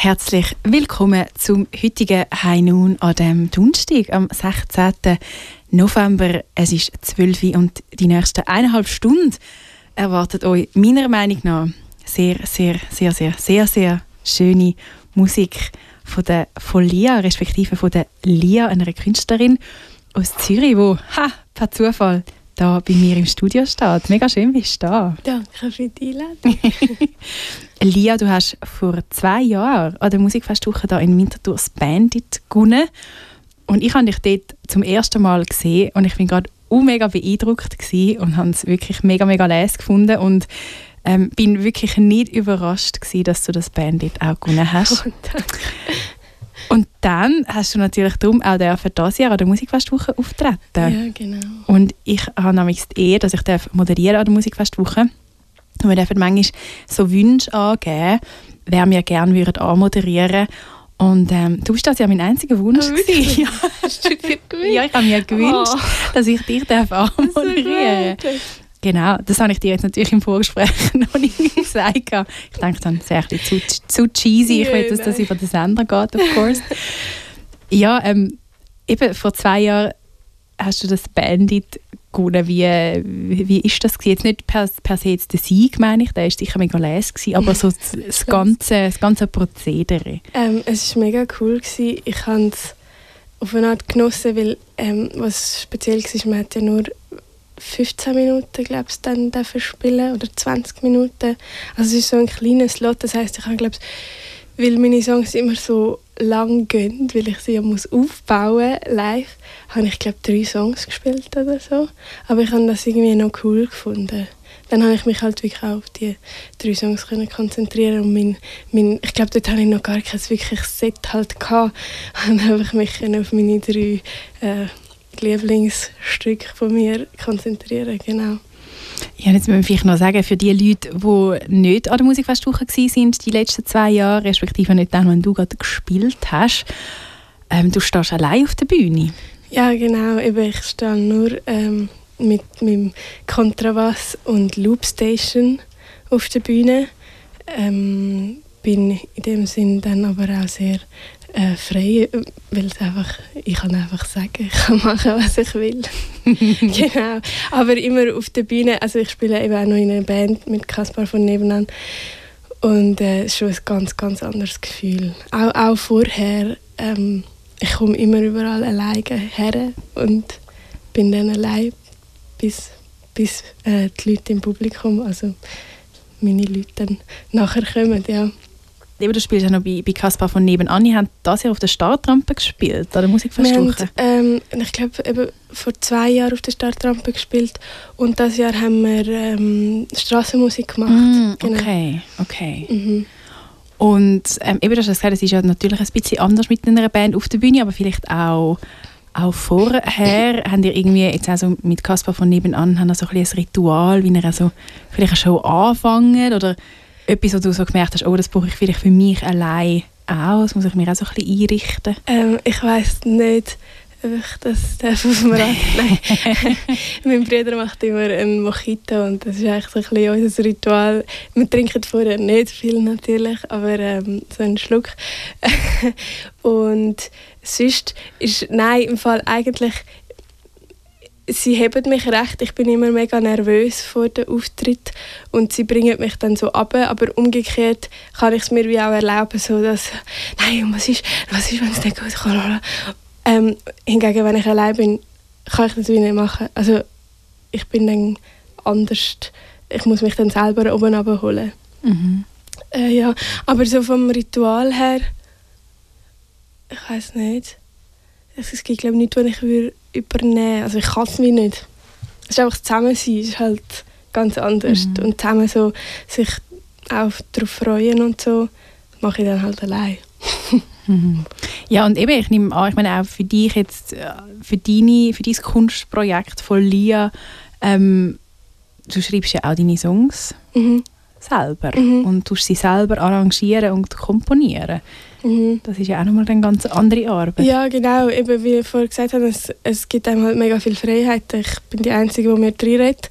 Herzlich willkommen zum heutigen High Noon an dem Donnerstag, am 16. November. Es ist 12 Uhr und die nächsten eineinhalb Stunden erwartet euch meiner Meinung nach sehr, sehr, sehr, sehr, sehr, sehr schöne Musik von der von Lia, respektive von der Lia, einer Künstlerin aus Zürich, wo ha, per Zufall da bei mir im Studio steht. Mega schön, bist du da. Danke für die Einladung. Lia, du hast vor zwei Jahren an der Musikfestwoche da in Winterthur das Bandit gewonnen. Und ich habe dich dort zum ersten Mal gesehen und ich bin gerade mega beeindruckt und habe es wirklich mega, mega les gefunden und ähm, bin wirklich nicht überrascht gewesen, dass du das Bandit auch gewonnen hast. Oh, danke. Und dann hast du natürlich darum auch für dieses Jahr an der Musikfestwoche auftreten. Ja, genau. Und ich habe nämlich die Ehre, dass ich darf moderieren an der Musikfestwoche. Und wir dürfen manchmal so Wünsche angeben, wer wir gerne würden anmoderieren und ähm, du bist das ja mein einziger Wunsch. Oh, ja. Hast du dir gewünscht? ja, ich habe mir gewünscht, Oh. dass ich dich darf anmoderieren gut. Genau, das habe ich dir jetzt natürlich im Vorgespräch noch nicht gesagt. Ich denke dann, das wäre ein bisschen zu, zu cheesy. Ich will, dass das über den Sender geht, of course. ja, ähm, eben vor zwei Jahren hast du das Bandit gewonnen. Wie, wie, wie ist das gewesen? Jetzt nicht per, per se jetzt der Sieg, meine ich, der war sicher mega les, gewesen, aber so das, das, ganze, das ganze Prozedere. Ähm, es war mega cool. Gewesen. Ich habe es auf eine Art genossen, weil ähm, was speziell war, man hat ja nur 15 Minuten, glaube ich, dann dafür spielen oder 20 Minuten. Also es ist so ein kleiner Slot, das heißt, ich habe, glaube weil meine Songs immer so lang gehen, weil ich sie ja muss aufbauen live, habe ich glaube drei Songs gespielt oder so. Aber ich habe das irgendwie noch cool gefunden. Dann habe ich mich halt wirklich auch auf die drei Songs konzentrieren und mein, mein, ich glaube, dort habe ich noch gar kein wirkliches Set halt gehabt. Und habe ich mich auf meine drei äh, Lieblingsstücke von mir konzentrieren, genau. Ja, jetzt müssen wir vielleicht noch sagen, für die Leute, die nicht an der Musikfestwoche waren die letzten zwei Jahre, respektive nicht dann, wenn du gerade gespielt hast, ähm, du stehst allein auf der Bühne. Ja, genau. Eben, ich stehe nur ähm, mit meinem Kontrabass und Loopstation auf der Bühne. Ähm, bin in dem Sinn dann aber auch sehr äh, frei, äh, weil es einfach, ich kann einfach sagen, ich kann machen, was ich will. genau. Aber immer auf der Bühne, also ich spiele eben auch noch in einer Band mit Kaspar von nebenan und äh, es ist schon ein ganz, ganz anderes Gefühl. Auch, auch vorher, ähm, ich komme immer überall alleine her und bin dann allein, bis, bis äh, die Leute im Publikum, also meine Leute dann nachher kommen, ja. Eben, du spielst ja noch bei, bei Kaspar von nebenan. Die haben das Jahr auf der Startrampe gespielt, an der Musikfestwoche. ähm, ich glaube, vor zwei Jahren auf der Startrampe gespielt und das Jahr haben wir ähm, Straßenmusik gemacht. Mm, Genau. okay, okay. Mhm. Und ähm, eben, du hast gesagt, es ist ja natürlich ein bisschen anders mit einer Band auf der Bühne, aber vielleicht auch, auch vorher haben ihr irgendwie, jetzt also mit Kaspar von nebenan, haben so ein, ein Ritual, wie ihr also vielleicht eine Show anfangen oder etwas, wo du so gemerkt hast, oh, das brauche ich vielleicht für mich allein auch, das muss ich mir auch so ein bisschen einrichten. Ähm, ich weiß nicht, ob ich das darf auf dem Rad. Nein. mein Bruder macht immer einen Mojito und das ist eigentlich so ein bisschen unser Ritual. Wir trinken vorher nicht viel natürlich, aber ähm, so einen Schluck. und sonst ist, nein, im Fall eigentlich, sie heben mich recht. Ich bin immer mega nervös vor dem Auftritt und sie bringen mich dann so ab. Aber umgekehrt kann ich es mir wie auch erlauben, so dass, nein, was ist, was ist, wenn es nicht gut kommt? Ähm, hingegen, wenn ich allein bin, kann ich das wie nicht machen. Also ich bin dann anders. Ich muss mich dann selber oben abholen. Mhm. Äh, ja, aber so vom Ritual her, ich weiß nicht. Es gibt glaube ich nichts, was ich würde übernehmen. Also ich kann es mir nicht. Es ist einfach das Zusammensein, es ist halt ganz anders Mhm. und zusammen so sich auch darauf freuen und so das mache ich dann halt allein. Mhm. Ja, und eben, ich nehme an, ich meine auch für dich jetzt, äh, für, deine, für dein Kunstprojekt von Lia, ähm, du schreibst ja auch deine Songs Mhm. selber Mhm. und tust sie selber arrangieren und komponieren. Mhm. Das ist ja auch nochmal eine ganz andere Arbeit. Ja, genau. Eben, wie ich vorher gesagt habe, es, es gibt einem halt mega viel Freiheit. Ich bin die Einzige, die mir reinredet.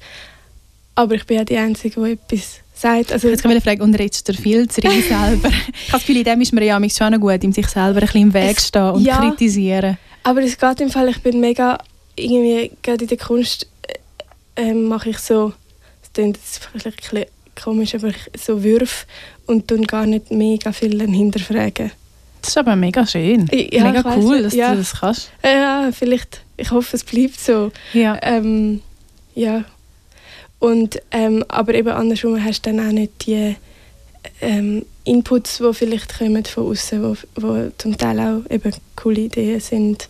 Aber ich bin auch die Einzige, die etwas sagt. Also, Jetzt kann ich vielleicht unterrichtet er viel zu sich selber. ich habe das Gefühl, in dem ist man ja schon noch gut, ihm sich selber ein bisschen im Weg Es- stehen und ja. kritisieren. Aber es geht im Fall, ich bin mega, irgendwie, gerade in der Kunst äh, ähm, mache ich so, das klingt jetzt vielleicht ein bisschen komisch, aber so Würfe und tun gar nicht mega viel hinterfragen. Das ist aber mega schön. Ja, mega weiss cool, nicht, dass ja. du das kannst. Ja, vielleicht, ich hoffe, es bleibt so. Ja. Ähm, ja. Und, ähm, aber eben andersrum hast du dann auch nicht die ähm, Inputs, die vielleicht kommen von außen, wo, wo zum Teil auch eben coole Ideen sind.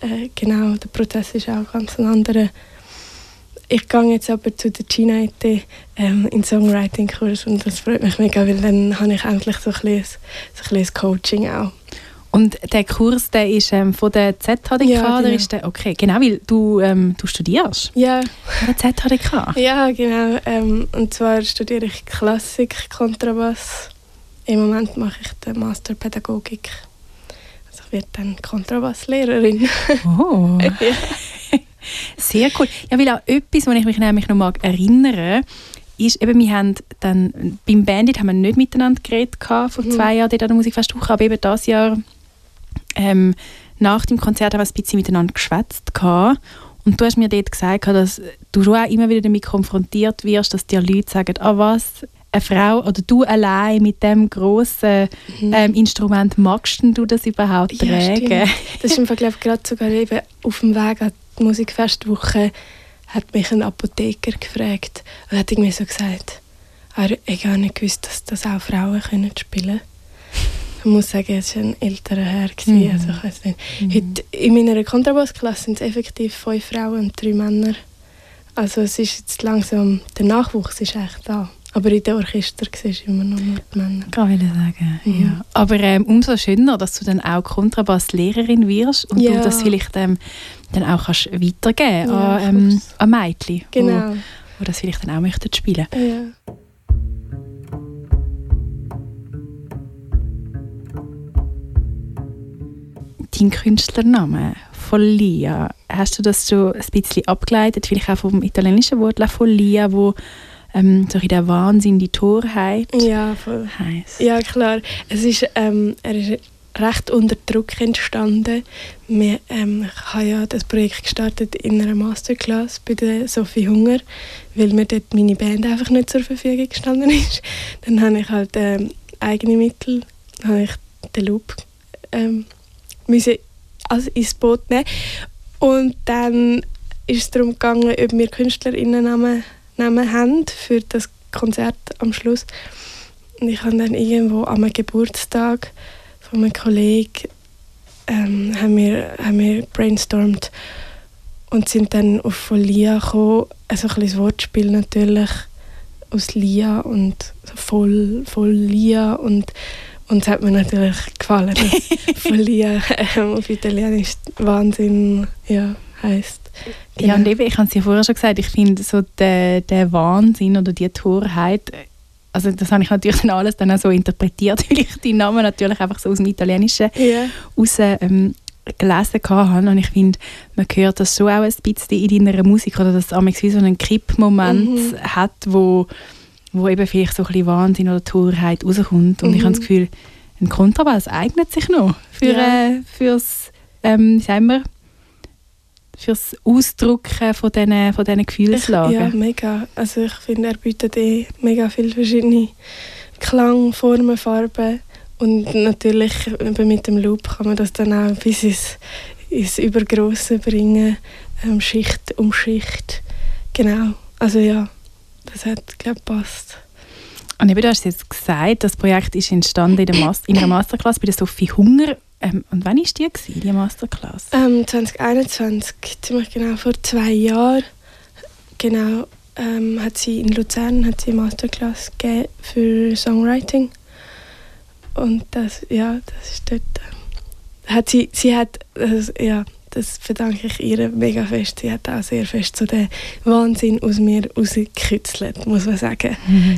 Äh, genau, der Prozess ist auch ganz ein anderer. Ich gehe jetzt aber zu der China IT ähm, in Songwriting-Kurs und das freut mich mega, weil dann habe ich endlich so ein bisschen, so ein bisschen Coaching auch. Und der Kurs, der ist ähm, von der ZHDK, Ja, genau. ist der, okay, genau, weil du, ähm, du studierst Ja, an der ZHDK. Ja, genau. Ähm, und zwar studiere ich Klassik, Kontrabass. Im Moment mache ich den Master Pädagogik. Also ich werde dann Kontrabasslehrerin. Oh, ja. sehr cool. Ja, weil auch etwas, was ich mich nämlich noch mag erinnern ist, eben, wir haben dann, beim Bandit haben wir nicht miteinander geredet gehabt, vor Mhm. zwei Jahren dort an der Musikfestwoche, aber eben dieses Jahr ähm, nach dem Konzert haben wir ein bisschen miteinander geschwätzt gehabt. Und du hast mir dort gesagt, dass du schon auch immer wieder damit konfrontiert wirst, dass dir Leute sagen, ah was, eine Frau oder du allein mit dem grossen ähm, Instrument, magst du das überhaupt Mhm. Ja, tragen? stimmt. Das ist im Vergleich gerade sogar eben auf dem Weg an Musikfestwoche hat mich ein Apotheker gefragt und hat irgendwie so gesagt, er hat gar nicht gewusst, dass das auch Frauen können spielen Ich muss sagen, es war ein älterer Herr. Mhm. Also ich weiss nicht. Heute in meiner Kontrabassklasse sind es effektiv fünf Frauen und drei Männer. Also es ist jetzt langsam, der Nachwuchs ist eigentlich da. Aber in den Orchester siehst du immer noch nur die Männer. Kann ich sagen. Mhm. Ja. Aber ähm, umso schöner, dass du dann auch Kontrabasslehrerin wirst und Ja. du das vielleicht ähm, dann auch kannst weitergeben Ja, an, ähm, an Mädchen, Genau. wo, wo das vielleicht dann auch möchten spielen. Ja. Dein Künstlername, Follia, hast du das so ein bisschen abgeleitet, vielleicht auch vom italienischen Wort La Follia, wo ähm, so in der Wahnsinn, die Torheit ja, voll. heisst? Ja, klar. Es ist, ähm, er ist recht unter Druck entstanden. Wir, ähm, ich habe ja das Projekt gestartet in einer Masterclass bei der Sophie Hunger, weil mir dort meine Band einfach nicht zur Verfügung gestanden ist. Dann habe ich halt ähm, eigene Mittel, habe ich den Loop ähm, also ins Boot nehmen. Und dann ist es darum gegangen, ob wir KünstlerInnen-Namen Namen haben für das Konzert am Schluss. Und ich habe dann irgendwo am Geburtstag von einem Kollegen ähm, haben wir, haben wir brainstormt und sind dann auf von Lia gekommen. Also ein bisschen Wortspiel natürlich aus Lia und voll, voll Lia und es hat mir natürlich gefallen, dass von Lia ähm, auf Italienisch Wahnsinn ja, heisst. Ja, und Genau. eben, ich habe es ja vorher schon gesagt, ich finde so der, der Wahnsinn oder die Torheit, also das habe ich natürlich dann alles dann auch so interpretiert, weil ich die Namen natürlich einfach so aus dem Italienischen Ja. raus ähm, gelesen habe und ich finde, man hört das schon auch ein bisschen in deiner Musik oder dass es wie so einen Kippmoment Mhm. hat, wo, wo eben vielleicht so ein bisschen Ausdruck oder Torheit rauskommt und ich Mhm. habe das Gefühl, ein Kontrabass eignet sich noch für, Ja. äh, fürs, ähm, sagen wir, fürs Ausdrücken von diesen, von diesen Ich, Gefühlslagen. ja, mega. Also ich finde, er bietet eh mega viele verschiedene Klang, Formen, Farben. Und natürlich mit dem Loop kann man das dann auch bis ins, ins Übergrosse bringen. Ähm, Schicht um Schicht. Genau. Also ja, das hat, glaube ich, passt. Und eben, du hast jetzt gesagt, das Projekt ist entstanden in, der Mas in einer Masterclass bei der Sophie Hunger. Ähm, und wann war die, die Masterclass? Ähm, 2021, ziemlich genau vor zwei Jahren, genau, ähm, hat sie in Luzern hat sie eine Masterclass für Songwriting. Und das, ja, das ist dort. Äh, hat sie, sie hat, das, ja, das verdanke ich ihr mega fest. Sie hat auch sehr fest so den Wahnsinn aus mir rausgekützelt, muss man sagen.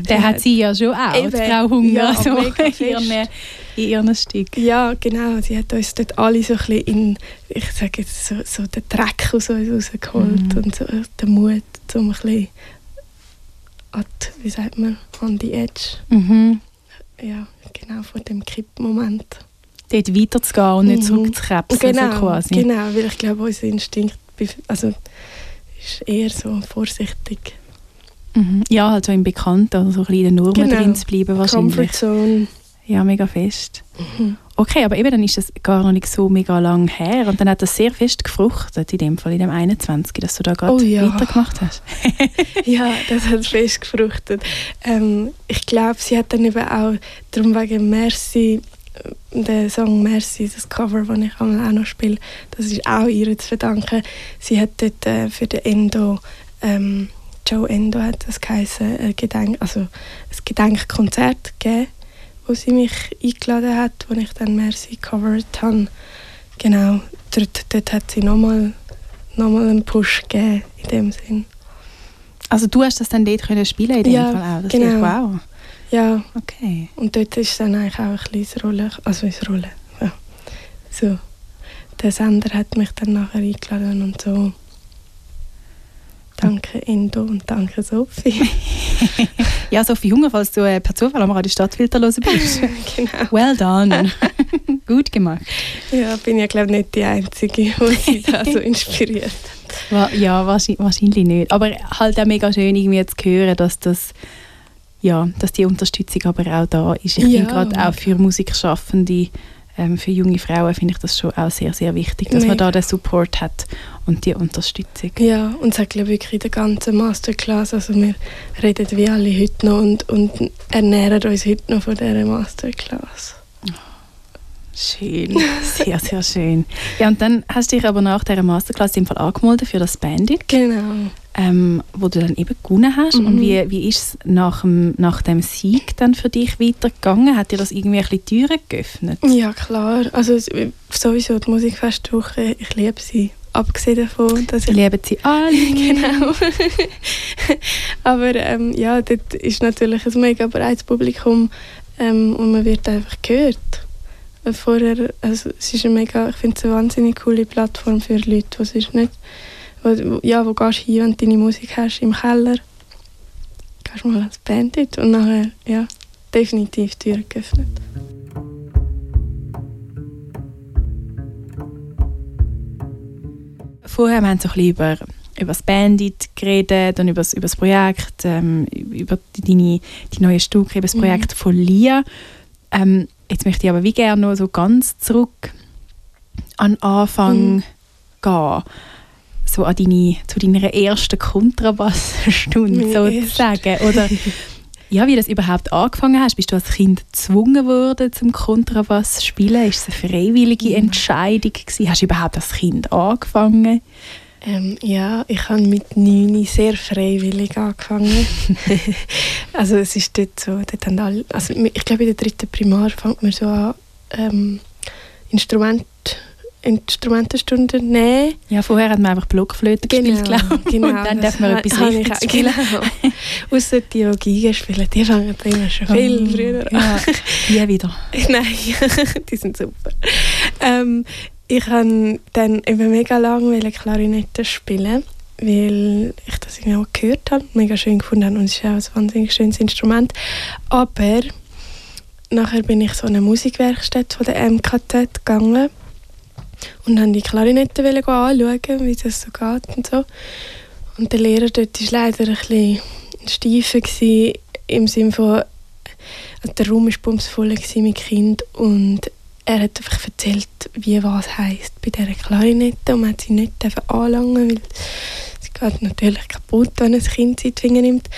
Der hat sie ja schon auch, Eben, Frau Hunger, ja, so mega in ihren, in ihren Stück. Ja, genau. Sie hat uns dort alle so ein bisschen in, ich sage jetzt, so, so den Dreck aus uns rausgeholt Mhm. und so den Mut, um ein bisschen at, wie sagt man, on the edge. Mhm. Ja, genau, vor dem Kippmoment. Dort weiterzugehen und nicht Mhm. zurückzukrebsen, Genau, so quasi. genau, weil ich glaube, unser Instinkt also, ist eher so vorsichtig. Mhm. Ja, halt so im Bekannten so ein bisschen in den Normen Genau. drin zu bleiben wahrscheinlich. Comfort Zone. Ja, mega fest. Mhm. Okay, aber eben dann ist das gar noch nicht so mega lang her und dann hat das sehr fest gefruchtet, in dem Fall, in dem 21, dass du da gerade Oh ja. weitergemacht hast. Ja, das hat fest gefruchtet. Ähm, ich glaube, sie hat dann eben auch, darum wegen Merci, der Song Merci, das Cover, das ich auch noch spiele, das ist auch ihr zu verdanken. Sie hat dort äh, für den Endo, ähm, Joe Endo hat das geheißen, ein, Gedenk, also ein Gedenkkonzert gegeben, wo sie mich eingeladen hat, wo ich dann Merci covered habe. Genau, dort, dort hat sie nochmal noch mal einen Push gegeben, in dem Sinn. Also du hast das dann dort können spielen in dem Ja, Fall auch? Das genau. Ist, wow, Ja, okay. Und dort ist dann eigentlich auch ein kleines Rolle, also ins Rolle. Ja. So. Der Sender hat mich dann nachher eingeladen und so. Danke Indo und danke Sophie. Ja, Sophie Hunger, falls du äh, per Zufall am Radio Stadtfilter hören bist. genau. well done. Gut gemacht. Ja, bin ja glaube nicht die Einzige, die sie da so inspiriert. Wa- Ja, wahrscheinlich, wahrscheinlich nicht. Aber halt auch mega schön irgendwie zu hören, dass das ja, dass die Unterstützung aber auch da ist. Ich Ja, finde gerade auch für Musikschaffende, ähm, für junge Frauen finde ich das schon auch sehr, sehr wichtig, dass man Mega. da den Support hat und die Unterstützung. Ja, und es hat glaube ich wirklich in der ganzen Masterclass, also wir reden wie alle heute noch und, und ernähren uns heute noch von dieser Masterclass. Schön, sehr, sehr schön. Ja, und dann hast du dich aber nach dieser Masterclass im Fall angemeldet für das Bandit, Genau. Ähm, wo du dann eben gewonnen hast. Und Mhm. wie, wie ist es nach dem, nach dem Sieg dann für dich weitergegangen? Hat dir das irgendwie ein bisschen Türen geöffnet? Ja, klar. Also es- sowieso die Musikfestwoche, ich liebe sie. Abgesehen davon, dass ich... Lieben sie alle. Genau. Aber ähm, ja, dort ist natürlich ein mega breites Publikum ähm, und man wird einfach gehört. Vorher, also es ist eine mega, ich finde es eine wahnsinnig coole Plattform für Leute, die sonst nicht... Wo, ja, wo gehst du hin, wenn du deine Musik hast im Keller? Gehst mal als Bandit und nachher, ja, definitiv die Tür geöffnet. Vorher wir haben so ein bisschen über, über das Bandit geredet und über das, über das Projekt, ähm, über die, deine, die neuen Stücke, über das Mhm. Projekt von Lia. Ähm, jetzt möchte ich aber wie gerne noch so ganz zurück an den Anfang Mhm. gehen. So an deine, zu deiner ersten Kontrabassstunde Meine sozusagen. Oder ja, wie das überhaupt angefangen hast. Bist du als Kind gezwungen worden zum Kontrabass zu spielen? Ist es eine freiwillige. Entscheidung gewesen? Hast du überhaupt als Kind angefangen? Ähm, ja, ich habe mit 9 sehr freiwillig angefangen. also es ist dort so, dort haben alle, also ich glaube in der dritten Primar fängt man so an, ähm, Instrument, Instrumentenstunden nehmen. Ja, vorher hat man einfach Blockflöte gespielt, glaube ich. genau. Und dann darf man etwas Richtiges spielen. Genau. Ausser die, die Geige spielen, die fangen immer schon viel Oh, früher an. Ja, nie wieder. Nein, die sind super. Ähm, ich habe dann eben mega lange Klarinette spielen, weil ich das irgendwie auch gehört habe, mega schön gefunden habe und es ist auch ein wahnsinnig schönes Instrument. Aber nachher bin ich so in eine Musikwerkstatt von der MKZ gegangen und habe die Klarinette anschauen, wie das so geht und so. Und der Lehrer dort war leider ein bisschen steifer im Sinne von, also der Raum war bumsvoll mit Kind und er hat einfach erzählt, wie was heisst bei dieser Klarinette und man hat sie nicht anlangen, weil sie geht natürlich kaputt, wenn ein Kind sie in die Finger nimmt.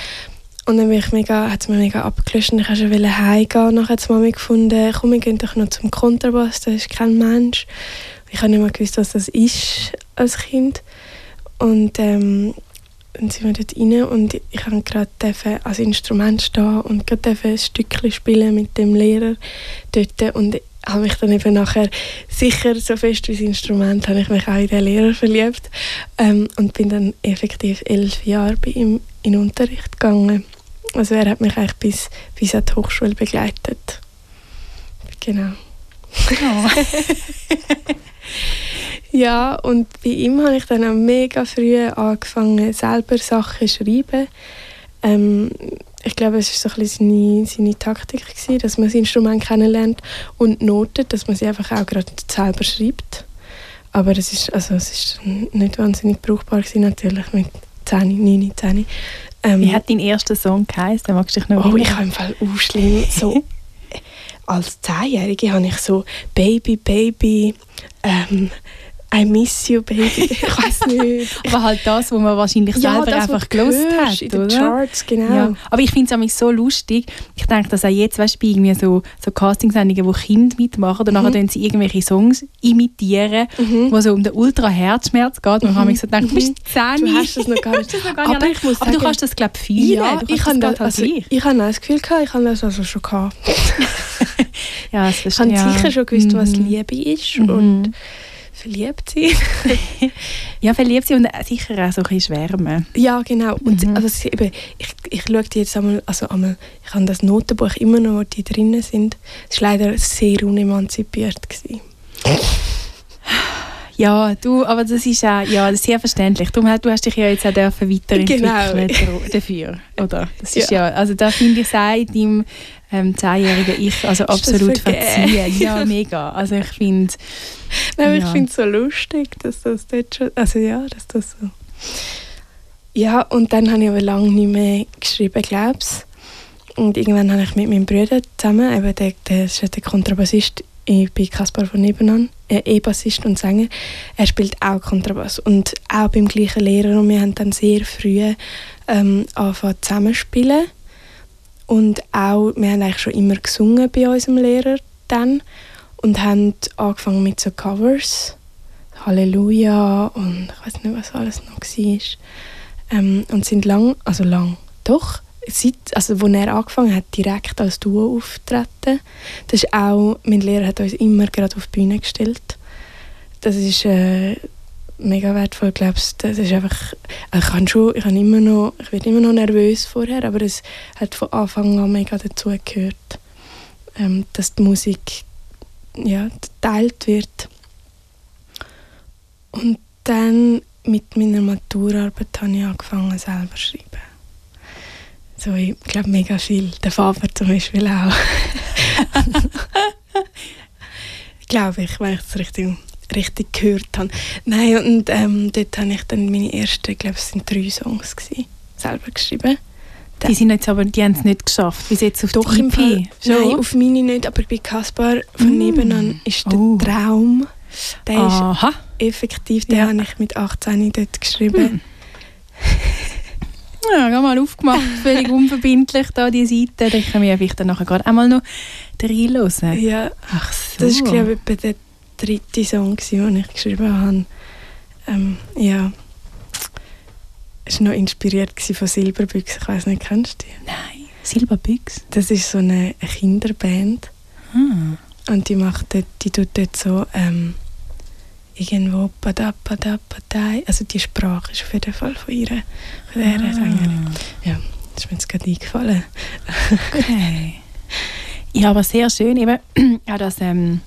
Und dann ich mega, hat es mir mega abgelöscht und ich wollte schon heimgehen. Nachher hat die Mami gefunden, komm, wir gehen doch noch zum Kontrabass, da ist kein Mensch. Ich habe nicht mal gewusst, was das ist als Kind. Und ähm, dann sind wir dort rein und ich habe gerade als Instrument stehen und gerade ein Stückchen spielen mit dem Lehrer dort und habe mich dann eben nachher sicher so fest wie das Instrument habe ich mich auch in den Lehrer verliebt ähm, und bin dann effektiv elf Jahre bei ihm in Unterricht gegangen. Also er hat mich eigentlich bis, bis an die Hochschule begleitet. Genau. Ja, und bei ihm habe ich dann auch mega früh angefangen, selber Sachen zu schreiben. Ähm, ich glaube, es war so ein bisschen seine, seine Taktik, gewesen, dass man das Instrument kennenlernt und notet, dass man sie einfach auch gerade selber schreibt. Aber es ist, also, es ist nicht wahnsinnig brauchbar gewesen, natürlich mit 10, 9, 10. Ähm, Wie hat dein erster Song geheißen? Magst du dich noch Oh, ich habe im Fall auch schlimm so... als Zehnjährige habe ich so Baby, Baby, ähm, I miss you, baby. Ich weiß nicht. aber halt das, was man wahrscheinlich ja, selber das, einfach gelost hat, in den Charts, genau. Ja. Aber ich finde es so lustig. Ich denke, dass auch jetzt, weißt du, bei irgendwie so, so Castingsendungen, wo Kinder mitmachen, und mhm. nachher sie irgendwelche Songs imitieren, mhm. wo so um den Ultra-Herzschmerz geht. Und mhm. habe ich so gedacht, du bist 10. Du hast das noch gar nicht. noch gar nicht aber, ich muss aber sagen, du kannst das, glaube ich, fühlen. Ja, ich habe das, also, ich habe das Gefühl gehabt, ich habe das also schon gehabt. ja, das ich habe ja. sicher schon gewusst, was mhm. Liebe ist. Mhm. Und verliebt sein. ja, verliebt sein und sicher auch so ein bisschen schwärmen. Ja, genau. Und mhm. also, eben, ich, ich schaue jetzt einmal, also einmal, ich habe das Notenbuch immer noch, wo die drinnen sind. Es war leider sehr unemanzipiert. Gewesen. Ja, du, aber das ist auch ja, sehr verständlich. Du, du hast dich ja jetzt auch weiterentwickeln genau. dafür, oder? Das ist ja, ja also da finde ich seit deinem ähm, zehnjährigen Ich also absolut verziehen. Ja, mega. Also ich finde... ja. ich finde es so lustig, dass das dort schon... Also ja, dass das so... Ja, und dann habe ich aber lange nicht mehr geschrieben, glaube ich. Und irgendwann habe ich mit meinem Bruder zusammen, eben der, der ist der Kontrabassist bei Kaspar von Nebenan, E-Bassist und Sänger, er spielt auch Kontrabass. Und auch beim gleichen Lehrer. Und wir haben dann sehr früh ähm, angefangen zusammenspielen. Und auch, wir haben eigentlich schon immer gesungen bei unserem Lehrer dann. Und haben angefangen mit so Covers, Halleluja und ich weiß nicht, was alles noch war. Ähm, und sind lang, also lang, doch, seit, also wo er angefangen hat, direkt als Duo auftreten. Das ist auch, mein Lehrer hat uns immer gerade auf die Bühne gestellt. Das ist äh, mega wertvoll, glaubst Das ist einfach, ich kann schon, ich, immer noch, ich werde immer noch nervös vorher, aber es hat von Anfang an mega dazu gehört, ähm, dass die Musik ja, geteilt wird. Und dann mit meiner Maturarbeit habe ich angefangen, selber zu schreiben. So, ich glaube, mega viel. Der Faber zum Beispiel auch. ich glaube ich, wenn ich es richtig richtig gehört habe. Nein, und ähm, dort habe ich dann meine ersten, ich glaube es sind drei Songs gewesen, selber geschrieben. Die sind jetzt aber, die haben es nicht geschafft, bis jetzt auf Doch, die EP. Fall, Nein, auf meine nicht, aber bei Kaspar von mm. nebenan ist der oh. Traum, der Aha. ist effektiv, den ja. habe ich mit 18 dort geschrieben. Mm. Ja, gerade mal aufgemacht, völlig unverbindlich da die Seite. Da können wir vielleicht dann nachher gerade einmal noch reinhören. Ja, Ach so. das ist glaube ich der dritte Song, den ich geschrieben habe. Ähm, ja, es war noch inspiriert von Silberbüchs. Ich weiß nicht, kennst du die? Nein, Silberbüchs? Das ist so eine Kinderband. Hm. Und die macht dort, die tut dort so ähm, irgendwo padapadapadai. Also die Sprache ist auf jeden Fall von ihr, von der ah. Sängerin. Ja, das ist mir jetzt gerade eingefallen. okay. Ja, aber sehr schön eben auch das ähm,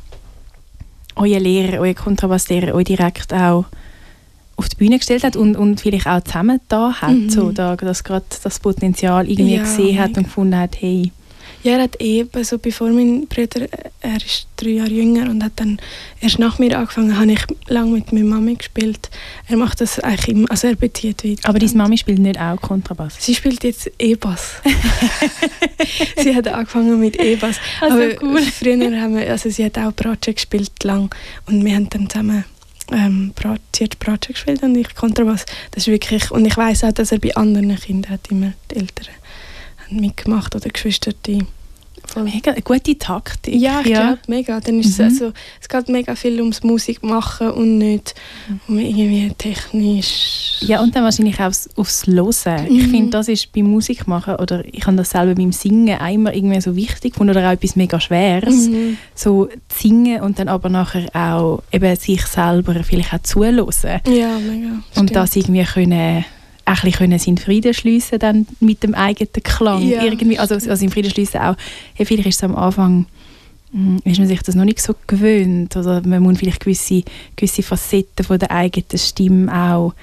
euer Lehrer, euer Kontrabasslehrer euch direkt auch auf die Bühne gestellt hat und, und vielleicht auch zusammen da hat, mhm. so, da, dass gerade das Potenzial irgendwie ja, gesehen hat und gefunden hat, hey. Ja, er hat eben, so bevor mein Bruder, er ist drei Jahre jünger und hat dann erst nach mir angefangen, habe ich lange mit meiner Mami gespielt. Er macht das eigentlich immer, also er bezieht weiter. Aber deine Mami spielt nicht auch Kontrabass? Sie spielt jetzt E-Bass. sie hat angefangen mit E-Bass. Also Aber cool. früher haben wir, also sie hat auch Bratsche gespielt lang und wir haben dann zusammen ähm, Brat, sie hat Bratsche gespielt und ich Kontrabass. Das ist wirklich, und ich weiß auch, dass er bei anderen Kindern hat immer die Eltern mitgemacht oder Geschwister, die Mega, eine gute Taktik. Ja, ich ja. glaube, mega. Dann ist mhm. es, also, es geht mega viel ums Musik machen und nicht um irgendwie technisch... Ja, und dann wahrscheinlich auch aufs, aufs Hören. Mhm. Ich finde, das ist beim Musik machen, oder ich habe das selber beim Singen einmal irgendwie so wichtig gefunden, oder auch etwas mega Schweres. Mhm. So singen und dann aber nachher auch eben sich selber vielleicht auch zuhören. Ja, mega. Und das irgendwie können auch ein bisschen seinen Frieden schliessen dann mit dem eigenen Klang. Ja, irgendwie, also, also im Frieden schliessen auch, hey, vielleicht ist es am Anfang hm, ist man sich das noch nicht so gewöhnt oder man muss vielleicht gewisse, gewisse Facetten von der eigenen Stimme auch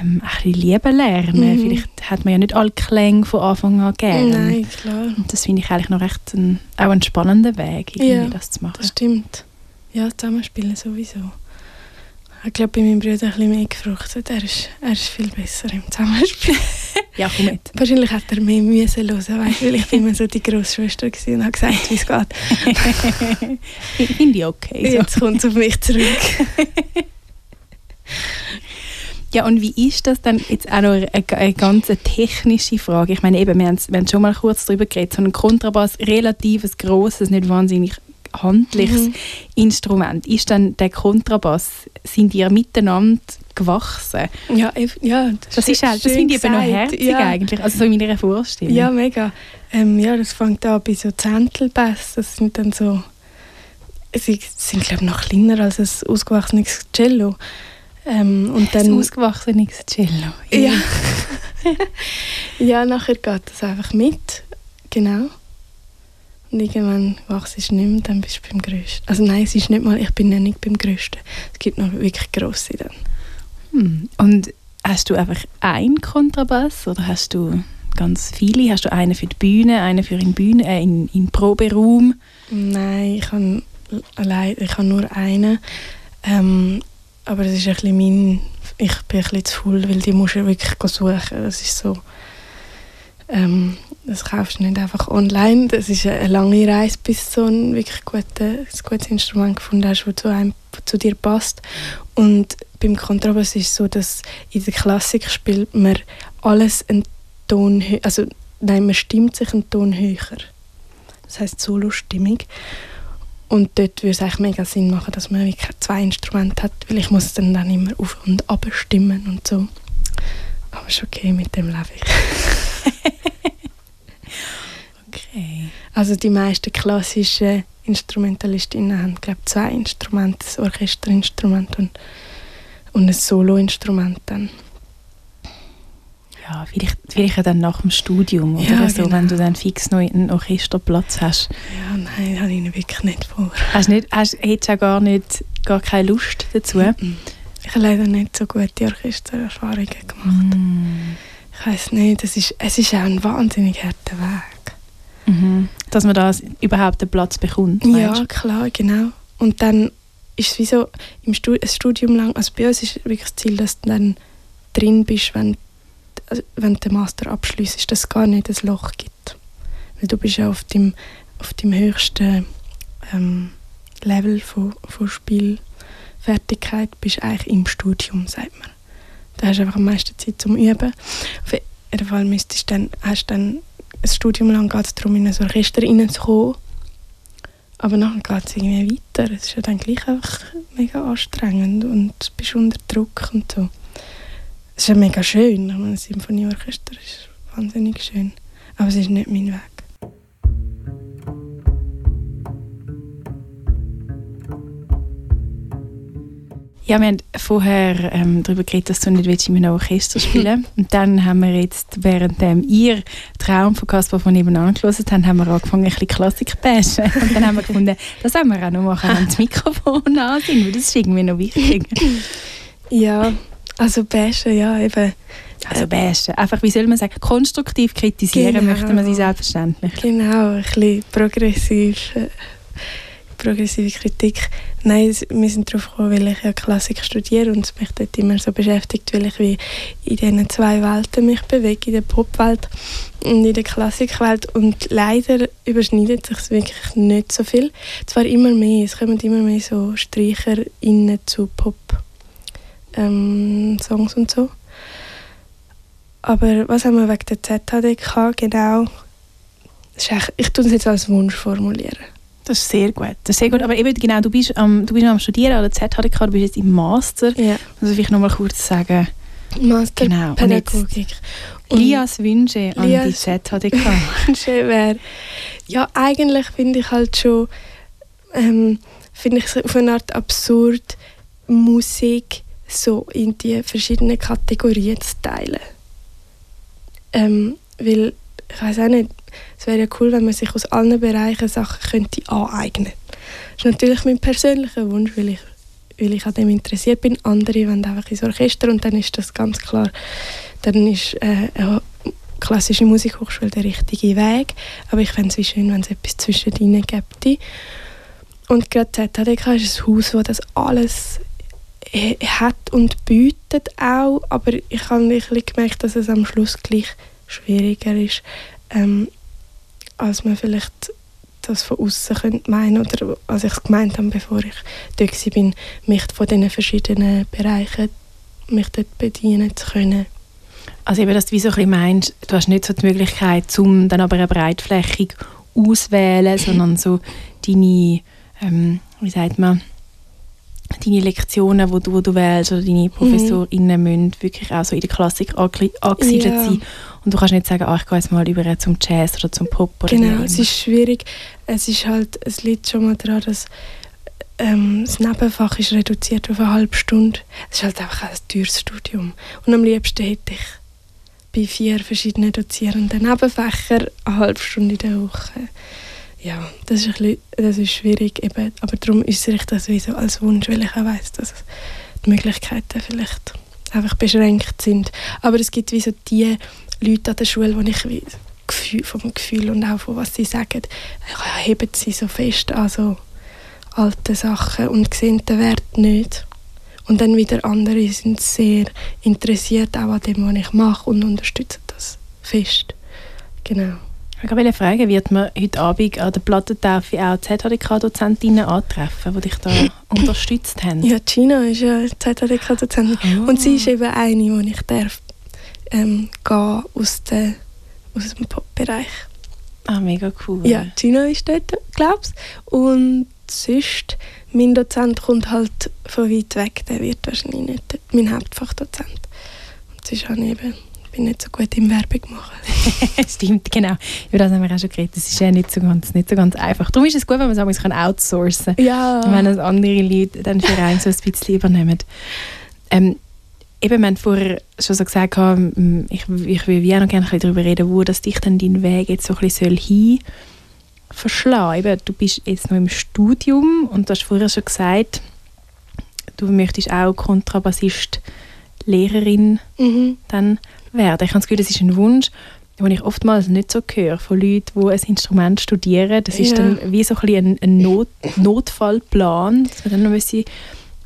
ähm, ein bisschen lieben lernen. Mhm. Vielleicht hat man ja nicht alle Klänge von Anfang an gern. Nein, klar. Und das finde ich eigentlich noch recht ein, auch ein spannender Weg, irgendwie Ja, das zu machen. Das stimmt. Ja, zusammenspielen sowieso. Ich glaube, bei meinem Bruder ein bisschen mehr gefruchtet. Er ist, er ist viel besser im Zusammenspiel. Ja, komm mit. Wahrscheinlich hat er mehr müssen hören, weißt, weil ich immer so die Großschwester gewesen und habe gesagt, wie es geht. Finde ich okay. So. Jetzt kommt es auf mich zurück. Ja, und wie ist das dann jetzt auch noch eine, eine ganz technische Frage? Ich meine, eben, wir haben, wir haben schon mal kurz darüber geredet, so ein Kontrabass, relativ grosses, nicht wahnsinnig handliches Mhm. Instrument. Ist dann der Kontrabass, sind die miteinander gewachsen? Ja, ja Das, ist halt, das finde ich eben noch herzig ja. eigentlich, also so in meiner Vorstellung. Ja, mega. Ähm, ja, das fängt an bei so Zentelbass. Das sind dann so. Sie sind, glaube ich, noch kleiner als ein ausgewachsenes Cello. Ähm, und ein dann. ausgewachsenes Cello. Ja. ja, nachher geht das einfach mit. Genau. Und irgendwann wachst du nicht mehr, dann bist du beim Größten. Also nein, es ist nicht mal, ich bin ja nicht beim Größten. Es gibt noch wirklich grosse dann. Hm. Und hast du einfach einen Kontrabass oder hast du ganz viele? Hast du einen für die Bühne, einen für in Bühne, äh, in, in Proberaum? Nein, ich habe allein, ich habe nur einen. Ähm, aber das ist ein bisschen mein, ich bin ein bisschen zu faul, weil die musst du wirklich suchen. Das ist so, ähm, das kaufst du nicht einfach online. Das ist eine lange Reise, bis du so ein wirklich gute, ein gutes Instrument gefunden hast, das zu, einem, zu dir passt. Und beim Kontrabass ist es so, dass in der Klassik spielt man alles einen Ton hö- also nein, man stimmt sich einen Ton höher. Das heißt Solo-Stimmung. Und dort würde es eigentlich mega Sinn machen, dass man zwei Instrumente hat, weil ich muss dann, dann immer auf und ab stimmen und so. Aber ist okay, mit dem lebe ich. Okay. Also die meisten klassischen Instrumentalistinnen haben, glaube ich, zwei Instrumente, ein Orchesterinstrument und, und ein Soloinstrument dann. Ja, vielleicht, vielleicht ja dann nach dem Studium oder Ja, so, genau. wenn du dann fix noch einen Orchesterplatz hast. Ja, nein, das habe ich wirklich nicht vor. Hast nicht, hast, hättest du auch gar, nicht, gar keine Lust dazu? Ich habe leider nicht so gute Orchestererfahrungen gemacht. Mm. Ich weiß nicht, es ist, es ist auch ein wahnsinnig harter Weg. Mhm. Dass man da überhaupt einen Platz bekommt. Ja, meinst klar, genau. Und dann ist es wie so im Stu ein Studium lang, also bei uns ist wirklich das Ziel, dass du dann drin bist, wenn, also wenn du den Master abschließt, dass es gar nicht ein Loch gibt. Weil du bist ja auf dem, auf dem höchsten ähm, Level von, von Spielfertigkeit, bist eigentlich im Studium, sagt man. Da hast du einfach am meisten Zeit zum Üben. Auf jeden Fall müsstest du dann, hast du dann ein Studium lang geht es darum, in ein Orchester reinzukommen. Aber nachher geht es irgendwie weiter. Es ist ja dann gleich einfach mega anstrengend und du bist unter Druck und so. Es ist ja mega schön. Ich meine, Ein Symphonieorchester ist wahnsinnig schön. Aber es ist nicht mein Weg. Ja, wir haben vorher ähm, darüber geredet, dass du nicht willst, in einem Orchester spielen Und dann haben wir jetzt, während ähm, ihr Traum von Caspar von nebenan gelesen habt, haben wir angefangen, ein bisschen Klassik zu bashen. Und dann haben wir gefunden, das wollen wir auch noch machen, wenn das Mikrofon an sind, weil das ist irgendwie noch wichtig. Ja, also Bashen, ja, eben. Also bashen, einfach, wie soll man sagen, konstruktiv kritisieren Genau. möchte man sie selbstverständlich. Genau, ein bisschen progressiv, äh, progressive Kritik. Nein, wir sind darauf gekommen, weil ich ja Klassik studiere und es mich dort immer so beschäftigt, weil ich wie in diesen zwei Welten mich bewege, in der Popwelt und in der Klassikwelt. Und leider überschneidet sich wirklich nicht so viel. Zwar immer mehr, es kommen immer mehr so Streicher innen zu Pop-Songs und so. Aber was haben wir wegen der ZHDK genau? Ich tue es jetzt als Wunsch formulieren. Das ist sehr gut. Das ist sehr gut. Aber eben, genau, du bist, am du bist noch am Studieren an der ZHDK, du bist jetzt im Master. Ja. Also vielleicht noch mal kurz sagen, Master Genau, Pädagogik. Und Lias Wünsche an Lias- die ZHDK. schön wäre, ja, eigentlich finde ich halt schon, ähm, finde ich es auf eine Art absurd, Musik so in die verschiedenen Kategorien zu teilen. Ähm, weil, ich weiß auch nicht, es wäre ja cool, wenn man sich aus allen Bereichen Sachen könnte aneignen. Das ist natürlich mein persönlicher Wunsch, weil ich weil ich an dem interessiert bin. Andere wollen einfach ins Orchester und dann ist das ganz klar, dann ist äh, eine klassische Musikhochschule der richtige Weg. Aber ich fände es schön, wenn es etwas zwischen ihnen gäbe. Und gerade ZHDK ist ein Haus, das das alles hat und bietet auch, aber ich habe wirklich gemerkt, dass es am Schluss gleich schwieriger ist, ähm, als man vielleicht das von außen könnte meinen oder als ich es gemeint habe, bevor ich dort war, mich von diesen verschiedenen Bereichen mich dort bedienen zu können. Also eben, dass du wie so ein meinst, du hast nicht so die Möglichkeit, um dann aber eine breitflächig auswählen, sondern so deine, ähm, wie sagt man, deine Lektionen, die du, wo du wählst, oder deine ProfessorInnen mhm. müssen wirklich auch so in der Klassik angesiedelt ja. sein. Und du kannst nicht sagen, ah, ich gehe jetzt mal über zum Jazz oder zum Pop. Oder genau, es ist schwierig. Es ist halt, es liegt schon mal daran, dass ähm, das Nebenfach ist reduziert auf eine halbe Stunde. Es ist halt einfach ein teures Studium. Und am liebsten hätte ich bei vier verschiedenen dozierenden Nebenfächern eine halbe Stunde in der Woche ja, das ist, ein bisschen, das ist schwierig, eben, aber darum äußere ich das wie so als Wunsch, weil ich auch weiss, dass die Möglichkeiten vielleicht einfach beschränkt sind. Aber es gibt wie so die Leute an der Schule, wo ich wie Gefühl, vom Gefühl und auch von was sie sagen, heben sie so fest an so alte Sachen und sehen den Wert nicht. Und dann wieder andere sind sehr interessiert auch an dem, was ich mache und unterstützen das fest. Genau. Ich wollte fragen, wird man heute Abend an der Plattentaufe auch ZHDK-Dozentinnen antreffen, die dich da unterstützt haben? Ja, Gina ist ja ZHDK-Dozentin oh. und sie ist eben eine, die ich darf ähm, gehen aus, der, aus dem Pop-Bereich. Ah, mega cool. Ja, Gina ist dort, glaubst Und sonst, mein Dozent kommt halt von weit weg, der wird wahrscheinlich nicht mein Hauptfachdozent. Und sonst habe ich eben bin nicht so gut im Werbung machen. Stimmt, genau. Über das haben wir auch schon geredet. Das ist ja nicht so ganz, nicht so ganz einfach. Darum ist es gut, wenn man es outsourcen kann. Ja. wenn das andere Leute dann für einen so ein bisschen übernehmen. Ähm, eben, wir haben vorher schon so gesagt, ich, ich will auch noch gerne darüber reden, wo das dich dann deinen Weg jetzt so ein bisschen hin verschlagen. Eben, du bist jetzt noch im Studium und du hast vorher schon gesagt, du möchtest auch Kontrabassist Lehrerin mhm. dann werden. Ich habe das Gefühl, das ist ein Wunsch, den ich oftmals nicht so höre von Leuten, die ein Instrument studieren. Das ist ja. dann wie so ein, ein, Not Notfallplan, dass man dann noch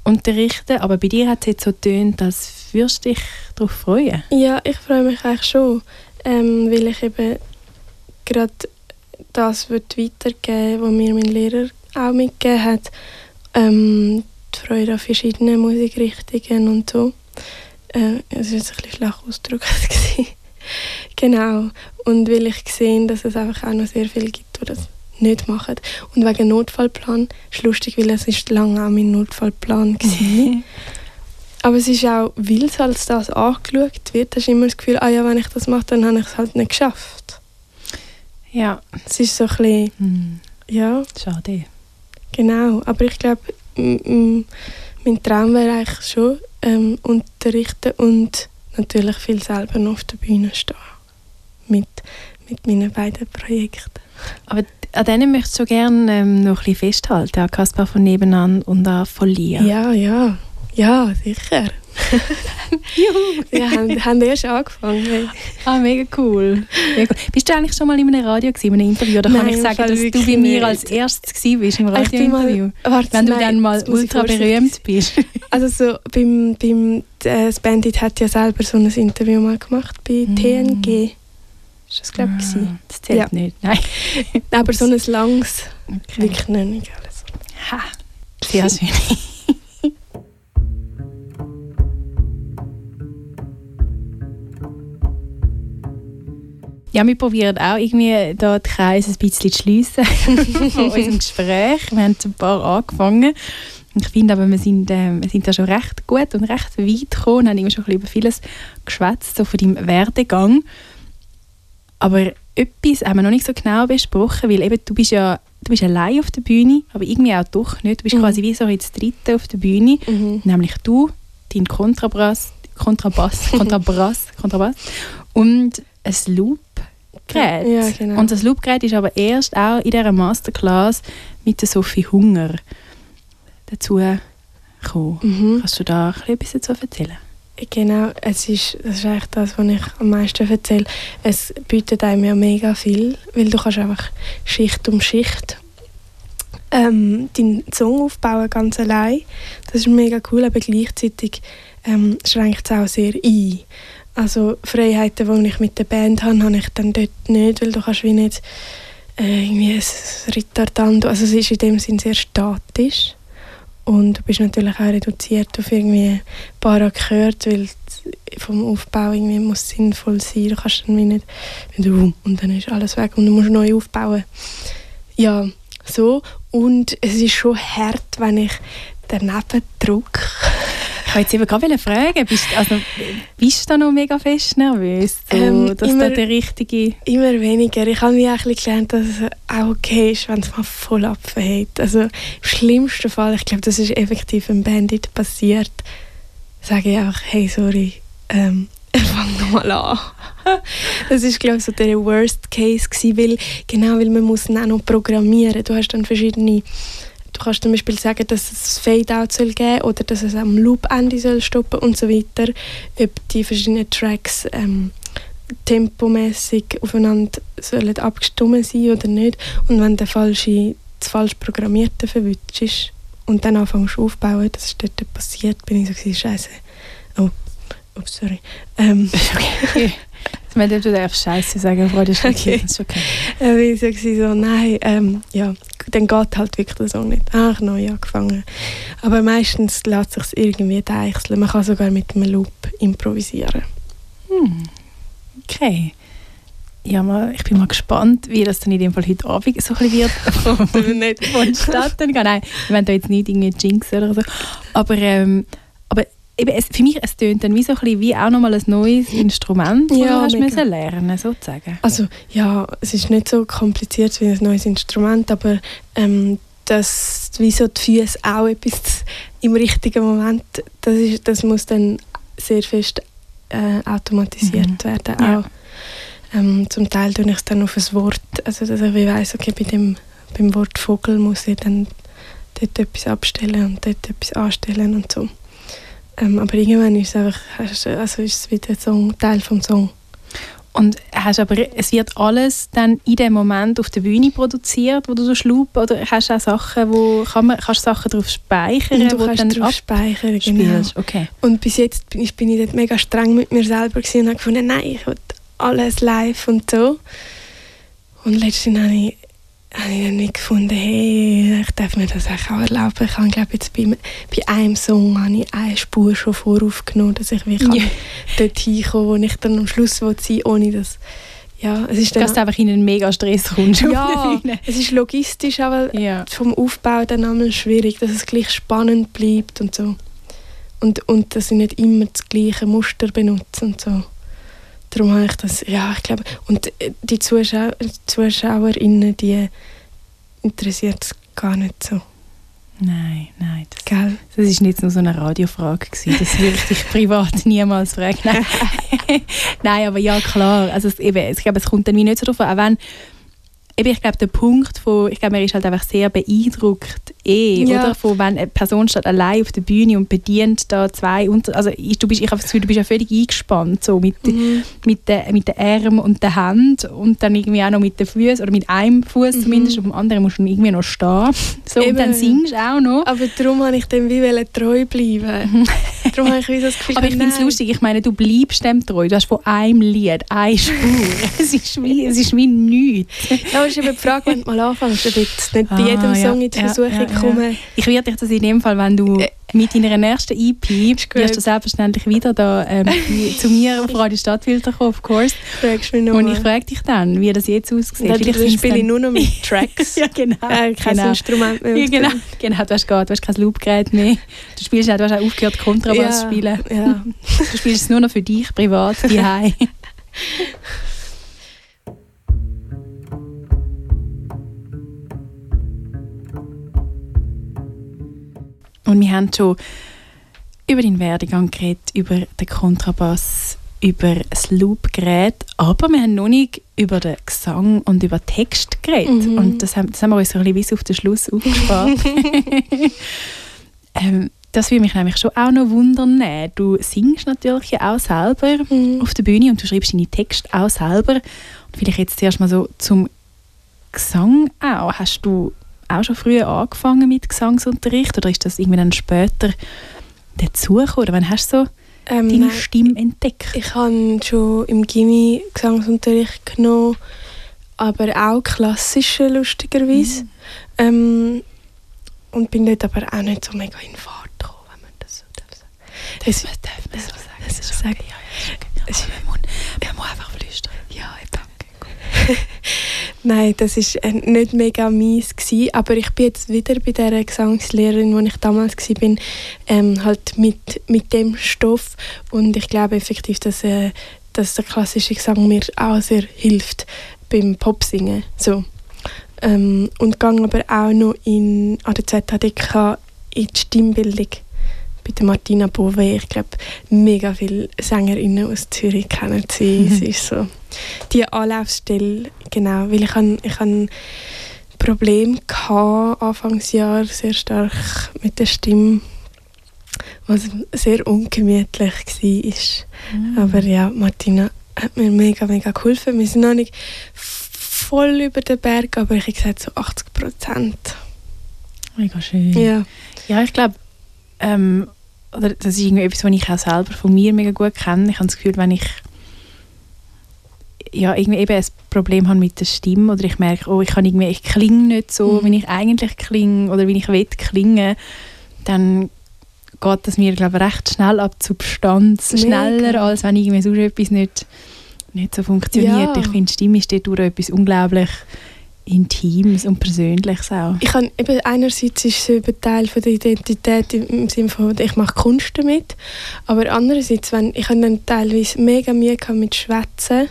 unterrichten Aber bei dir hat es jetzt so getönt, dass wirst dich darauf freuen. Ja, ich freue mich eigentlich schon, ähm, weil ich eben gerade das wird weitergeben, was mir mein Lehrer auch mitgegeben hat. Ähm, die Freude an verschiedenen Musikrichtungen und so. Äh, es war jetzt ein bisschen schlecht ausgedrückt. genau. Und weil ich gesehen dass es einfach auch noch sehr viele gibt, die das nicht machen. Und wegen Notfallplan ist lustig, weil es ist lange auch mein Notfallplan war. Aber es ist auch, weil es als das angeschaut wird, hast du immer das Gefühl, ah ja, wenn ich das mache, dann habe ich es halt nicht geschafft. Ja. Es ist so ein bisschen, hm. ja. Schade. Genau, aber ich glaube, mein Traum wäre eigentlich schon, ähm, unterrichten und natürlich viel selber noch auf der Bühne stehen. Mit, mit meinen beiden Projekten. Aber an denen möchtest du gerne ähm, noch ein bisschen festhalten, an Kaspar von Nebenan und an von Lia. Ja, ja, ja, sicher. Juhu! Wir haben, haben erst angefangen. Hey. Ah, mega cool. mega cool. Bist du eigentlich schon mal in einem Radio gewesen, in einem Interview? Oder kann Nein, ich sagen, dass du bei mir als erstes warst im Radiointerview? Wenn du dann mal ultra berühmt bist. also so, beim, beim äh, Bandit hat ja selber so ein Interview mal gemacht bei mm. TNG. Ist das, glaube ich, ah, Das zählt ja. nicht, nein. Aber so ein langes, okay. wirklich nicht alles. Ha, sehr schön. Ja, wir probieren auch irgendwie da die Kreise ein bisschen zu schliessen von unserem Gespräch. Wir haben ein paar angefangen. Ich finde aber, wir sind, äh, wir sind da schon recht gut und recht weit gekommen und haben immer schon ein bisschen über vieles geschwätzt, so von deinem Werdegang. Aber etwas haben wir noch nicht so genau besprochen, weil eben du bist ja du bist allein auf der Bühne, aber irgendwie auch doch nicht. Du bist mhm. quasi wie so jetzt Dritte auf der Bühne, mhm. nämlich du, dein Kontrabass, Kontrabass, Kontrabass, Kontrabass und ein Loopgerät. Ja, genau. Und das Loopgerät ist aber erst auch in dieser Masterclass mit der Sophie Hunger dazu gekommen. Mhm. Kannst du da etwas dazu erzählen? Genau, es ist, das ist eigentlich das, was ich am meisten erzähle. Es bietet einem ja mega viel, weil du kannst einfach Schicht um Schicht ähm, deinen Song aufbauen, ganz allein. Das ist mega cool, aber gleichzeitig ähm, schränkt es auch sehr ein. Also Freiheiten, die ich mit der Band habe, habe ich dann dort nicht, weil du kannst wie nicht äh, irgendwie ein Retardando, also es ist in dem Sinn sehr statisch. Und du bist natürlich auch reduziert auf irgendwie ein paar Akkorde, weil vom Aufbau irgendwie muss sinnvoll sein, du kannst dann nicht, und dann ist alles weg und du musst neu aufbauen. Ja, so. Und es ist schon hart, wenn ich daneben drücke ich wollte jetzt gerade fragen, bist, also, bist du da noch mega fest nervös, so, ähm, dass immer, der richtige... Immer weniger. Ich habe mir auch gelernt, dass es auch okay ist, wenn es mal voll abverhält. Also im schlimmsten Fall, ich glaube, das ist effektiv ein Bandit passiert, sage ich auch, hey, sorry, ähm, fang nochmal an. das ist glaube ich so der Worst Case gewesen, weil genau weil man muss dann auch noch programmieren. Du hast dann verschiedene Du kannst zum Beispiel sagen, dass es Fade-out soll geben oder dass es am Loop-Ende soll stoppen und so weiter. Ob die verschiedenen Tracks ähm, tempomäßig aufeinander sollen abgestimmt sein oder nicht. Und wenn der falsche, das falsch programmierte verwünscht ist und dann anfängst du aufbauen, das ist dort passiert, bin ich so, scheiße. Oh, oh sorry. Ähm, okay. Ich meine, du darfst Scheiße sagen, das ist okay. Das ist okay. Äh, ich sage so, nein, ähm, ja, dann geht halt wirklich der Song nicht. Ich neu angefangen. Aber meistens lässt sich irgendwie deichseln. Man kann sogar mit einem Loop improvisieren. Hm. Okay. Ja, mal, ich bin mal gespannt, wie das dann in dem Fall heute Abend so ein wird. nicht vonstatten gehen. Nein, wir wollen da jetzt nicht irgendwie jinxen oder so. Aber, ähm, aber eben, es, für mich es tönt dann wie so ein bisschen wie auch nochmal ein neues Instrument, das ja, du hast müssen lernen sozusagen. Also ja, es ist nicht so kompliziert wie ein neues Instrument, aber ähm, dass wie so die Füße auch etwas im richtigen Moment, das, ist, das muss dann sehr fest äh, automatisiert mhm. werden. Ja. Auch, ähm, zum Teil tue ich es dann auf ein Wort, also dass ich weiss, okay, bei dem, beim Wort Vogel muss ich dann dort etwas abstellen und dort etwas anstellen und so. Ähm, aber irgendwann ist es einfach, also ist es wieder so ein Teil vom Song. Und hast aber, es wird alles dann in dem Moment auf der Bühne produziert, wo du so schlup, oder hast du auch Sachen, wo kann man, kannst du Sachen drauf speichern? Und du kannst dann drauf speichern, genau. Okay. Und bis jetzt bin ich, bin ich dort mega streng mit mir selber und habe gefunden, nein, ich will alles live und so. Und letztens habe ich habe ich dann nicht gefunden, hey, ich darf mir das auch erlauben. Ich habe, glaube jetzt bei, bei einem Song habe ich eine Spur schon voraufgenommen, dass ich wirklich yeah. dort hinkomme, wo ich dann am Schluss sein will, ohne dass ja, es ist dann dass du einfach in einen mega Stress kommst. Ja, es ist logistisch aber ja. vom Aufbau dann einmal schwierig, dass es gleich spannend bleibt und so. Und, und dass ich nicht immer das gleiche Muster benutze und so. Darum habe ich das, ja, ich glaube, und äh, die Zuschauer, ZuschauerInnen, die interessiert es gar nicht so. Nein, nein. Das, Gell? das ist nicht nur so eine Radiofrage gewesen. Das würde ich dich privat niemals fragen. Nein. nein, aber ja, klar. Also, es, eben, ich glaube, es kommt dann wie nicht so drauf an, auch wenn eben, ich glaube, der Punkt von, ich glaube, man ist halt einfach sehr beeindruckt, eh, ja. oder? Von, wenn eine Person steht allein auf der Bühne und bedient da zwei, und, also ich, du bist, ich habe das Gefühl, du bist ja völlig eingespannt, so mit, mhm. mit, den, mit den Armen und den Händen und dann irgendwie auch noch mit den Füßen, oder mit einem Fuß mhm. zumindest, und dem anderen musst du irgendwie noch stehen. So, und dann singst du auch noch. Aber darum habe ich dem wie treu bleiben. darum habe ich wie das Gefühl, Aber ich finde es lustig, ich meine, du bleibst dem treu, du hast von einem Lied eine Spur. es, ist wie, es ist wie nichts. Ja, ist eben die Frage, wenn du mal anfängst, ob jetzt nicht bei ah, jedem Song in die Versuchung ja, ja, kommen. Ich werde dich das in dem Fall, wenn du äh, mit deiner nächsten EP wirst du selbstverständlich wieder da ähm, zu mir auf Radio Stadtfilter kommen, of course. Fragst mich noch Und ich frage dich dann, wie das jetzt aussieht. Dann spiele ich nur noch mit Tracks. ja, genau. Äh, kein genau. Instrument mehr. Ja, genau. genau, du hast, gar, du hast kein Loopgerät mehr. Du spielst du hast auch aufgehört Kontrabass ja, spielen. Ja. du spielst es nur noch für dich privat, die Und wir haben schon über den Werdegang geredet, über den Kontrabass, über das Loopgerät, aber wir haben noch nicht über den Gesang und über den Text geredet. Mhm. Und das haben, das haben wir uns so ein bisschen bis auf den Schluss aufgespart. ähm, das würde mich nämlich schon auch noch wundern. Du singst natürlich auch selber mhm. auf der Bühne und du schreibst deine Texte auch selber. Und vielleicht jetzt zuerst mal so zum Gesang auch. Hast du auch schon früher angefangen mit Gesangsunterricht oder ist das irgendwie dann später dazugekommen? Oder wann hast du so ähm, deine Stimme entdeckt? Ich habe schon im Gimmi Gesangsunterricht genommen, aber auch klassische lustigerweise. Mhm. Ähm, und bin dort aber auch nicht so mega in Fahrt gekommen, wenn man das so darf sagen. Das, das darf man so sagen. Das ist sagen. Ja, ja, ist okay. man, muss, man muss einfach flüstern. Ja, eben. Nein, das war äh, nicht mega mies gewesen, aber ich bin jetzt wieder bei der Gesangslehrerin, wo ich damals war, ähm, halt mit, mit dem Stoff und ich glaube effektiv, dass, äh, dass der klassische Gesang mir auch sehr hilft beim Popsingen. So. Ähm, und gehe aber auch noch in, an der ZHDK in die Stimmbildung bei der Martina Bove. Ich glaube, mega viele Sängerinnen aus Zürich kennen sie. Sie ist so die Anlaufstelle, genau, weil ich, han, ich han Problem hatte, Anfangsjahr sehr stark mit der Stimme, was sehr ungemütlich war. Mhm. Aber ja, Martina hat mir mega, mega geholfen. Wir sind noch nicht voll über den Berg, aber ich habe gesagt so 80 Prozent. Mega schön. Ja, ja ich glaube, ähm, das ist irgendwie etwas, was ich auch selber von mir mega gut kenne. Ich habe das Gefühl, wenn ich ja, irgendwie eben ein Problem habe mit der Stimme oder ich merke, oh, ich, kann irgendwie, ich klinge nicht so, mhm. wie ich eigentlich klinge oder wie ich will klingen, dann geht das mir, glaube ich, recht schnell ab Substanz. Mega. Schneller, als wenn irgendwie so etwas nicht, nicht so funktioniert. Ja. Ich finde, Stimme ist dort etwas unglaublich Intimes und Persönliches auch. Ich kann, eben einerseits ist es eben Teil von der Identität im Sinne von, ich mache Kunst damit, aber andererseits, wenn, ich habe dann teilweise mega Mühe mit Schwätzen,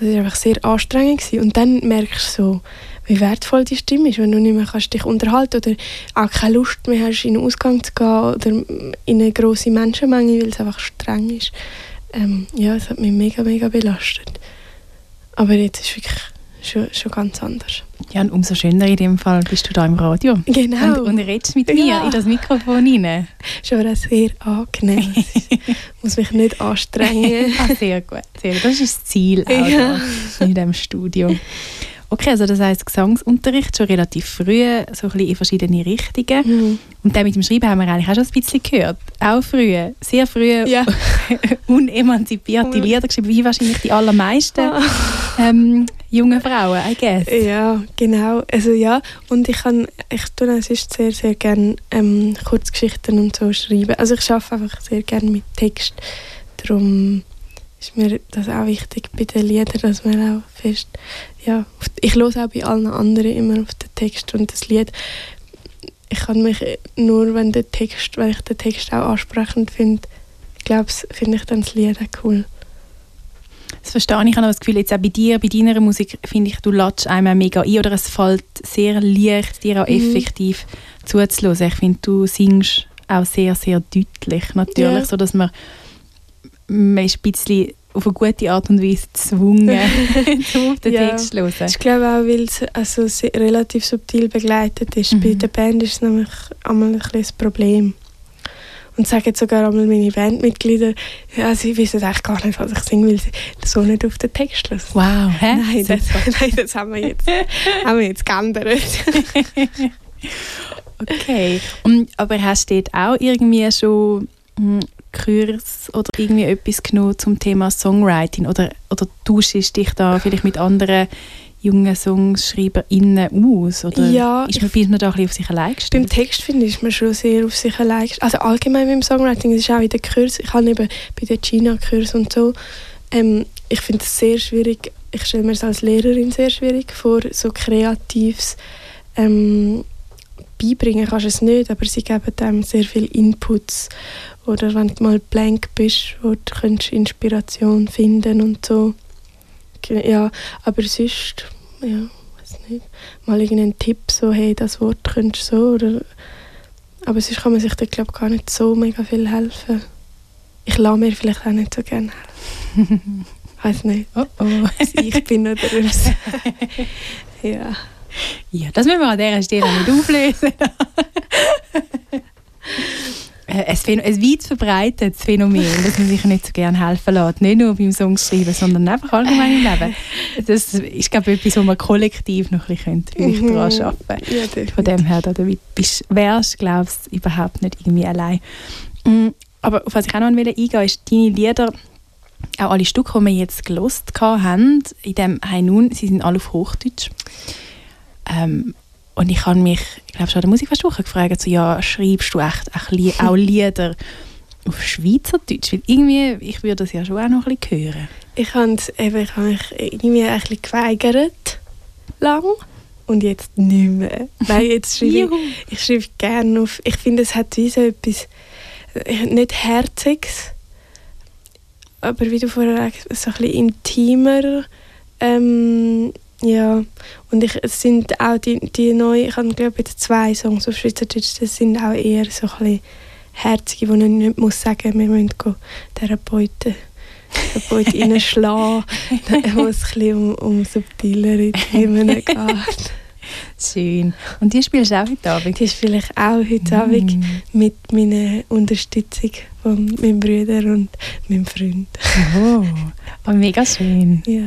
das war einfach sehr anstrengend gewesen. und dann merkst du so, wie wertvoll die Stimme ist, wenn du nicht mehr kannst dich unterhalten oder auch keine Lust mehr hast, in den Ausgang zu gehen oder in eine grosse Menschenmenge, weil es einfach streng ist. Ähm, ja, es hat mich mega, mega belastet. Aber jetzt ist wirklich schon, schon ganz anders. Ja, und umso schöner in dem Fall bist du da im Radio. Genau. Und, und redest mit mir ja. in das Mikrofon rein. Schon sehr angenehm. ich muss mich nicht anstrengen. ah, sehr gut. Sehr. Das ist das Ziel auch ja. in diesem Studio. Okay, also das heißt Gesangsunterricht schon relativ früh, so ein bisschen in verschiedene Richtungen. Mhm. Und dann mit dem Schreiben haben wir eigentlich auch schon ein bisschen gehört. Auch früh, sehr früh ja. unemanzipierte Lieder geschrieben, wie wahrscheinlich die allermeisten ah. ähm, jungen Frauen, I guess. Ja, genau. Also ja, und ich kann, ich tue es ist sehr, sehr gerne ähm, Kurzgeschichten und so schreiben. Also ich arbeite einfach sehr gerne mit Text. Darum ist mir das auch wichtig bei den Liedern, dass man auch fest, ja, ich höre auch bei allen anderen immer auf den Text und das Lied, ich kann mich nur, wenn der Text, wenn ich den Text auch ansprechend finde, glaube finde ich dann das Lied auch cool. Das verstehe ich. Ich habe das Gefühl, jetzt auch bei dir, bei deiner Musik, finde ich, du latsch einmal mega ein oder es fällt sehr leicht, dir auch mhm. effektiv zuzulassen. Ich finde, du singst auch sehr, sehr deutlich, natürlich, yeah. so dass man man ist ein bisschen auf eine gute Art und Weise gezwungen, auf den ja, Text zu hören. Ich glaube auch, weil es also relativ subtil begleitet ist. Mhm. Bei der Band ist es nämlich einmal ein das Problem. Und sagen sogar einmal meine Bandmitglieder, ja, sie wissen eigentlich gar nicht, was ich singe, weil sie so nicht auf den Text hören. Wow, hä? Nein, das, nein, das haben wir jetzt, haben wir jetzt geändert. okay, und, aber hast du dort auch irgendwie schon hm, Kurs oder irgendwie etwas genommen zum Thema Songwriting oder, oder tauschst dich da vielleicht mit anderen jungen SongschreiberInnen aus? Oder ja, ist man, ich, man da ein bisschen auf sich allein gestellt? Beim Text finde ich, ist man schon sehr auf sich allein gestellt. Also allgemein beim Songwriting, das ist auch in den Kurs, ich habe eben bei den China-Kurs und so, ähm, ich finde es sehr schwierig, ich stelle mir es als Lehrerin sehr schwierig vor, so kreatives ähm, beibringen kannst du es nicht, aber sie geben einem sehr viele Inputs oder wenn du mal blank bist, wo du kannst Inspiration finden und so. Ja, aber sonst, ja, weiß nicht, mal irgendeinen Tipp, so, hey, das Wort könntest du so, oder, aber sonst kann man sich da, glaube gar nicht so mega viel helfen. Ich lasse mir vielleicht auch nicht so gerne helfen. weiß nicht. Oh oh. ich bin oder ja. Ja, das müssen wir an dieser Stelle nicht auflösen. äh, ein, weit verbreitetes Phänomen, dass man sich nicht so gerne helfen lässt. Nicht nur beim Songschreiben, sondern einfach allgemein im Leben. Das ist, glaube ich, etwas, wo man kollektiv noch ein bisschen vielleicht mhm. daran arbeiten könnte. Ja, Von dem her, da bist, wärst glaubst du, überhaupt nicht irgendwie allein. Mm, aber auf was ich auch noch eingehen will, ist deine Lieder, auch alle Stücke, die wir jetzt gelost haben, in dem «Hey nun», sie sind alle auf Hochdeutsch. Ähm, und ich habe mich, ich glaube schon an der Musikfestwoche gefragt, so, ja, schreibst du echt auch Lieder auf Schweizerdeutsch? Weil irgendwie, ich würde das ja schon auch noch ein bisschen hören. Ich habe ich habe mich irgendwie ein bisschen geweigert, lang. Und jetzt nicht mehr. Nein, jetzt schreibe ich, ich schreibe gerne auf, ich finde, es hat wie so etwas, äh, nicht Herziges, aber wie du vorher gesagt hast, so ein bisschen intimer, ähm, ja, und ich, es sind auch die, die neuen, ich habe glaube ich zwei Songs auf Schweizerdeutsch, das sind auch eher so ein bisschen herzige, wo ich nicht muss sagen, wir müssen Therapeuten Therapeut reinschlagen, wo es ein bisschen um, um subtilere Themen geht. Schön. Und die spielst du auch heute Abend? Die spiele ich auch heute mm. Abend mit meiner Unterstützung von meinem Bruder und meinem Freund. Oh, oh mega schön. Ja.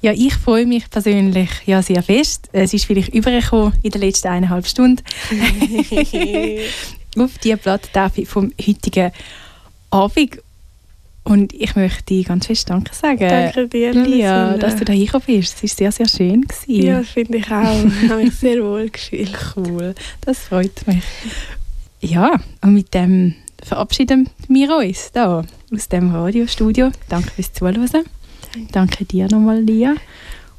ja, ich freue mich persönlich ja, sehr fest. Es ist vielleicht übergekommen in den letzten eineinhalb Stunden. auf die Platte vom heutigen Abend. Und ich möchte dir ganz fest Danke sagen. Danke dir, Lia, dass du da hingekommen bist. Es war sehr, sehr schön. Gewesen. Ja, finde ich auch. Ich habe mich sehr wohl gefühlt. Cool, das freut mich. Ja, und mit dem verabschieden wir uns da aus dem Radiostudio. Danke fürs Zuhören. Danke, dir nochmal, Lia.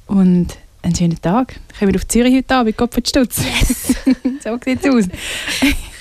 Und einen schönen Tag. Kommen wir auf Zürich heute Abend, Kopf und Stutz. Yes. so sieht es aus.